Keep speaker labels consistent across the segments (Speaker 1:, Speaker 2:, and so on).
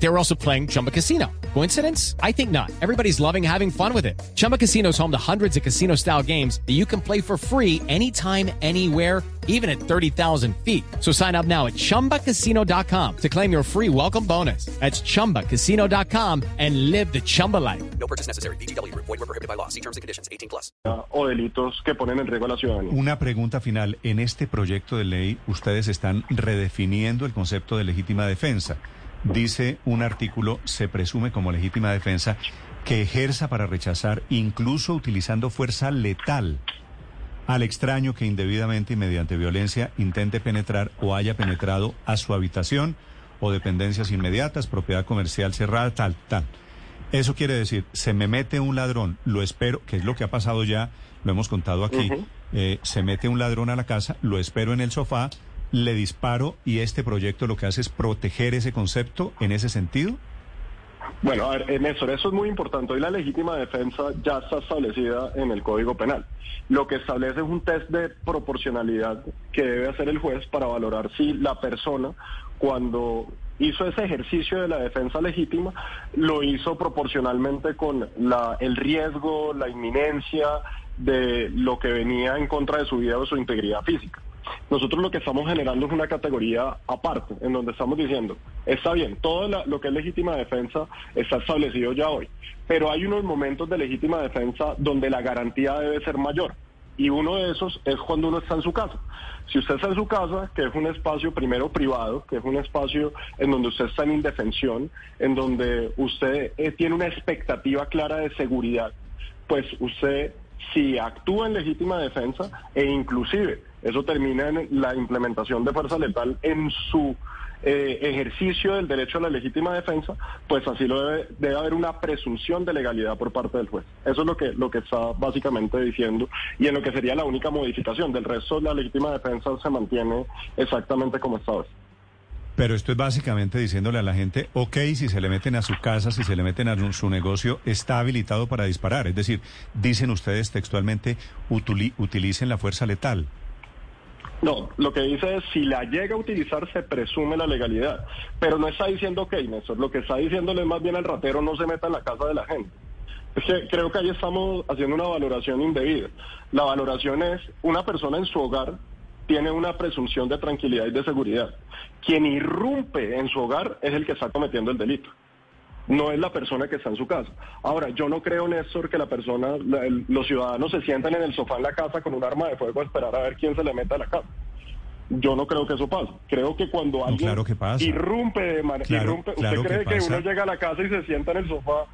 Speaker 1: They were also playing Chumba Casino. Coincidence? I think not. Everybody's loving having fun with it. Chumba Casino is home to hundreds of casino style games that you can play for free anytime, anywhere, even at 30,000 feet. So sign up now at chumbacasino.com to claim your free welcome bonus. That's chumbacasino.com and live the Chumba life.
Speaker 2: No purchase necessary. BGW. Void were prohibited by law. See terms and conditions. 18 plus.
Speaker 3: o delitos que ponen en riesgo a la ciudadanía.
Speaker 4: Una pregunta final. En este proyecto de ley, ustedes están redefiniendo el concepto de legítima defensa. Dice un artículo, se presume como legítima defensa, que ejerza para rechazar, incluso utilizando fuerza letal, al extraño que indebidamente y mediante violencia intente penetrar o haya penetrado a su habitación o dependencias inmediatas, propiedad comercial cerrada, tal, tal. Eso quiere decir, se me mete un ladrón, lo espero, que es lo que ha pasado ya, lo hemos contado aquí, eh, se mete un ladrón a la casa, lo espero en el sofá, le disparo y este proyecto lo que hace es proteger ese concepto en ese sentido.
Speaker 3: Bueno, a ver, eh, Néstor, eso es muy importante. Hoy la legítima defensa ya está establecida en el Código Penal. Lo que establece es un test de proporcionalidad que debe hacer el juez para valorar si la persona, cuando hizo ese ejercicio de la defensa legítima, lo hizo proporcionalmente con la, el riesgo, la inminencia de lo que venía en contra de su vida o su integridad física. Nosotros lo que estamos generando es una categoría aparte, en donde estamos diciendo, está bien, todo lo que es legítima defensa está establecido ya hoy, pero hay unos momentos de legítima defensa donde la garantía debe ser mayor. Y uno de esos es cuando uno está en su casa. Si usted está en su casa, que es un espacio primero privado, que es un espacio en donde usted está en indefensión, en donde usted eh, tiene una expectativa clara de seguridad, pues usted si actúa en legítima defensa e inclusive eso termina en la implementación de fuerza letal en su eh, ejercicio del derecho a la legítima defensa, pues así lo debe, debe haber una presunción de legalidad por parte del juez. Eso es lo que, lo que está básicamente diciendo y en lo que sería la única modificación. Del resto, la legítima defensa se mantiene exactamente como está hoy.
Speaker 4: Pero esto es básicamente diciéndole a la gente, ok, si se le meten a su casa, si se le meten a su negocio, está habilitado para disparar. Es decir, dicen ustedes textualmente, utili- utilicen la fuerza letal.
Speaker 3: No, lo que dice es si la llega a utilizar se presume la legalidad, pero no está diciendo ok, Néstor, lo que está diciéndole más bien al ratero no se meta en la casa de la gente. Es que creo que ahí estamos haciendo una valoración indebida. La valoración es una persona en su hogar tiene una presunción de tranquilidad y de seguridad. Quien irrumpe en su hogar es el que está cometiendo el delito. No es la persona que está en su casa. Ahora, yo no creo, Néstor, que la persona, la- el- los ciudadanos se sientan en el sofá en la casa con un arma de fuego a esperar a ver quién se le mete a la casa. Yo no creo que eso pase. Creo que cuando alguien
Speaker 4: claro que pasa.
Speaker 3: irrumpe de manera...
Speaker 4: Claro,
Speaker 3: irrumpe,
Speaker 4: claro
Speaker 3: ¿Usted cree que, uno llega a la casa y se sienta en el sofá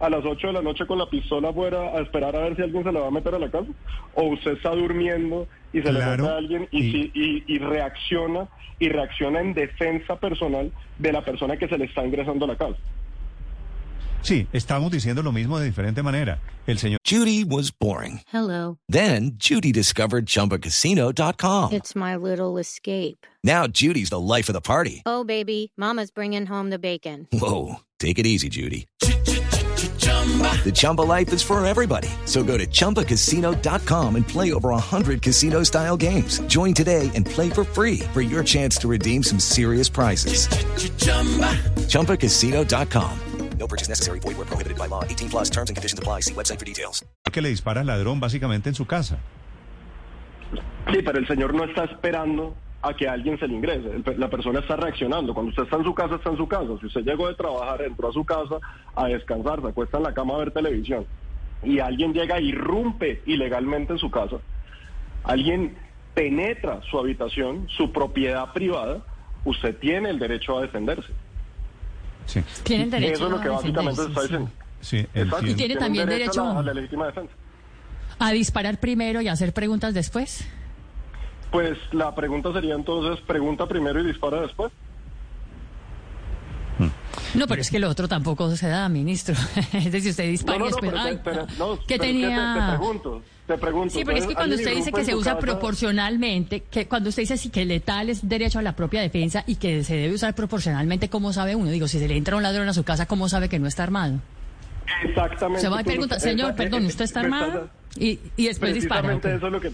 Speaker 3: a las 8 de la noche con la pistola afuera a esperar a ver si alguien se le va a meter a la casa? ¿O usted está durmiendo y se
Speaker 4: Claro,
Speaker 3: le mete a alguien y,
Speaker 4: y-
Speaker 3: si- y- y reacciona y reacciona en defensa personal de la persona que se le está ingresando a la casa?
Speaker 4: Sí, estamos diciendo lo mismo de diferente manera. El señor
Speaker 5: Judy was boring.
Speaker 6: Hello.
Speaker 5: Then Judy discovered ChumbaCasino.com.
Speaker 6: It's my little escape.
Speaker 5: Now Judy's the life of the party.
Speaker 6: Oh, baby, Mama's bringing home the bacon.
Speaker 5: Whoa, take it easy, Judy. The Chumba life is for everybody. So go to ChumbaCasino.com and play over 100 casino style games. Join today and play for free for your chance to redeem some serious prizes. ChumbaCasino.com.
Speaker 2: No purchase necessary. Void were prohibited by law. 18 plus terms and conditions apply. See website for details.
Speaker 4: que le dispara al ladrón básicamente en su casa.
Speaker 3: Sí, pero el señor no está esperando a que alguien se le ingrese. El- La persona está reaccionando. Cuando usted está en su casa, está en su casa. Si usted llegó de trabajar, entró a su casa a descansar, se acuesta en la cama a ver televisión, y alguien llega e irrumpe ilegalmente en su casa, alguien penetra su habitación, su propiedad privada, usted tiene el derecho a defenderse.
Speaker 4: Sí,
Speaker 7: Tienen derecho
Speaker 3: Eso es lo que
Speaker 7: a
Speaker 3: básicamente se está
Speaker 7: defenderse,
Speaker 3: diciendo.
Speaker 4: sí.
Speaker 7: Y tiene también
Speaker 3: a
Speaker 7: derecho-
Speaker 3: la- a la legítima defensa.
Speaker 7: a disparar primero y hacer preguntas después.
Speaker 3: Pues la pregunta sería entonces, pregunta primero y dispara después.
Speaker 7: No, pero es que lo otro tampoco se da, ministro. es decir, usted dispara
Speaker 3: No, no, no,
Speaker 7: después.
Speaker 3: pero,
Speaker 7: ay,
Speaker 3: te- pero- no,
Speaker 7: ¿Qué
Speaker 3: pero es que
Speaker 7: tenía?
Speaker 3: te, te pregunto, te pregunto.
Speaker 7: Sí, pero es que cuando usted dice que se usa
Speaker 3: casa-
Speaker 7: proporcionalmente, que cuando usted dice sí que letal es derecho a la propia defensa y que se debe usar proporcionalmente, ¿cómo sabe uno? Digo, si se le entra un ladrón a su casa, ¿cómo sabe que no está armado?
Speaker 3: Exactamente.
Speaker 7: Se va a preguntar, señor, perdón, ¿usted está armado? Y, y después dispara.
Speaker 3: eso es lo que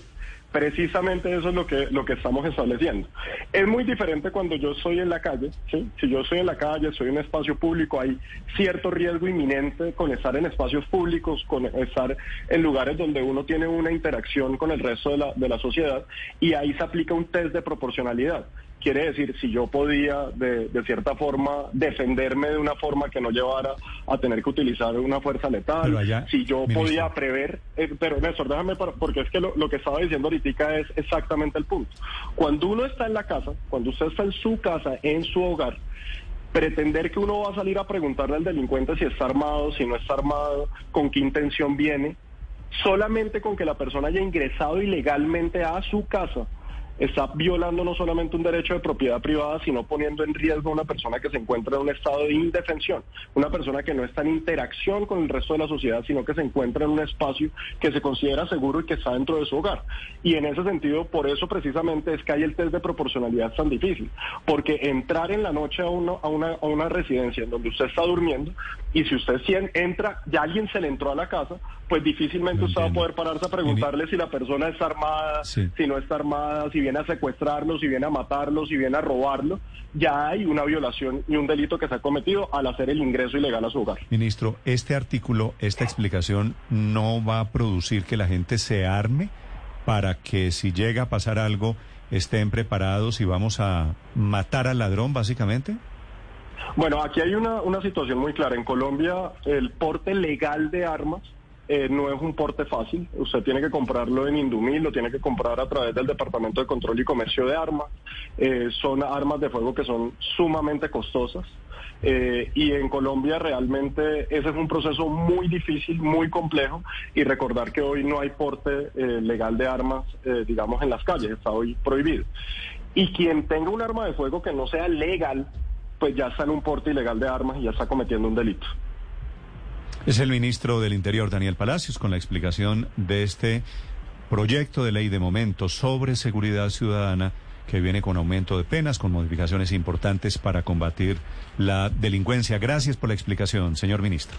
Speaker 3: precisamente eso es lo que lo que estamos estableciendo es muy diferente cuando yo estoy en la calle ¿sí? si yo estoy en la calle estoy en un espacio público hay cierto riesgo inminente con estar en espacios públicos con estar en lugares donde uno tiene una interacción con el resto de la, de la sociedad y ahí se aplica un test de proporcionalidad Quiere decir, si yo podía de, de cierta forma defenderme de una forma que no llevara a tener que utilizar una fuerza letal,
Speaker 4: allá,
Speaker 3: si yo
Speaker 4: ministro.
Speaker 3: podía prever, eh, pero Néstor, déjame, para- porque es que lo, lo que estaba diciendo ahorita es exactamente el punto. Cuando uno está en la casa, cuando usted está en su casa, en su hogar, pretender que uno va a salir a preguntarle al delincuente si está armado, si no está armado, con qué intención viene, solamente con que la persona haya ingresado ilegalmente a su casa, está violando no solamente un derecho de propiedad privada, sino poniendo en riesgo a una persona que se encuentra en un estado de indefensión, una persona que no está en interacción con el resto de la sociedad, sino que se encuentra en un espacio que se considera seguro y que está dentro de su hogar. Y en ese sentido, por eso precisamente es que hay el test de proporcionalidad tan difícil, porque entrar en la noche a, uno- a, una, a una residencia en donde usted está durmiendo, y si usted entra, ya alguien se le entró a la casa, pues difícilmente usted va a poder pararse a preguntarle si la persona está armada,
Speaker 4: Sí.
Speaker 3: si no está armada, si viene a secuestrarlo, si viene a matarlo, si viene a robarlo, ya hay una violación y un delito que se ha cometido al hacer el ingreso ilegal a su hogar.
Speaker 4: Ministro, este artículo, esta explicación no va a producir que la gente se arme para que si llega a pasar algo estén preparados y vamos a matar al ladrón, básicamente.
Speaker 3: Bueno, aquí hay una, una situación muy clara. En Colombia, el porte legal de armas eh, no es un porte fácil. Usted tiene que comprarlo en Indumil, lo tiene que comprar a través del Departamento de Control y Comercio de Armas. Eh, son armas de fuego que son sumamente costosas. Eh, y en Colombia realmente ese es un proceso muy difícil, muy complejo. Y recordar que hoy no hay porte eh, legal de armas, eh, digamos, en las calles, está hoy prohibido. Y quien tenga un arma de fuego que no sea legal, pues ya está en un porte ilegal de armas y ya está cometiendo un delito.
Speaker 4: Es el ministro del Interior, Daniel Palacios, con la explicación de este proyecto de ley de momento sobre seguridad ciudadana que viene con aumento de penas, con modificaciones importantes para combatir la delincuencia. Gracias por la explicación, señor ministro.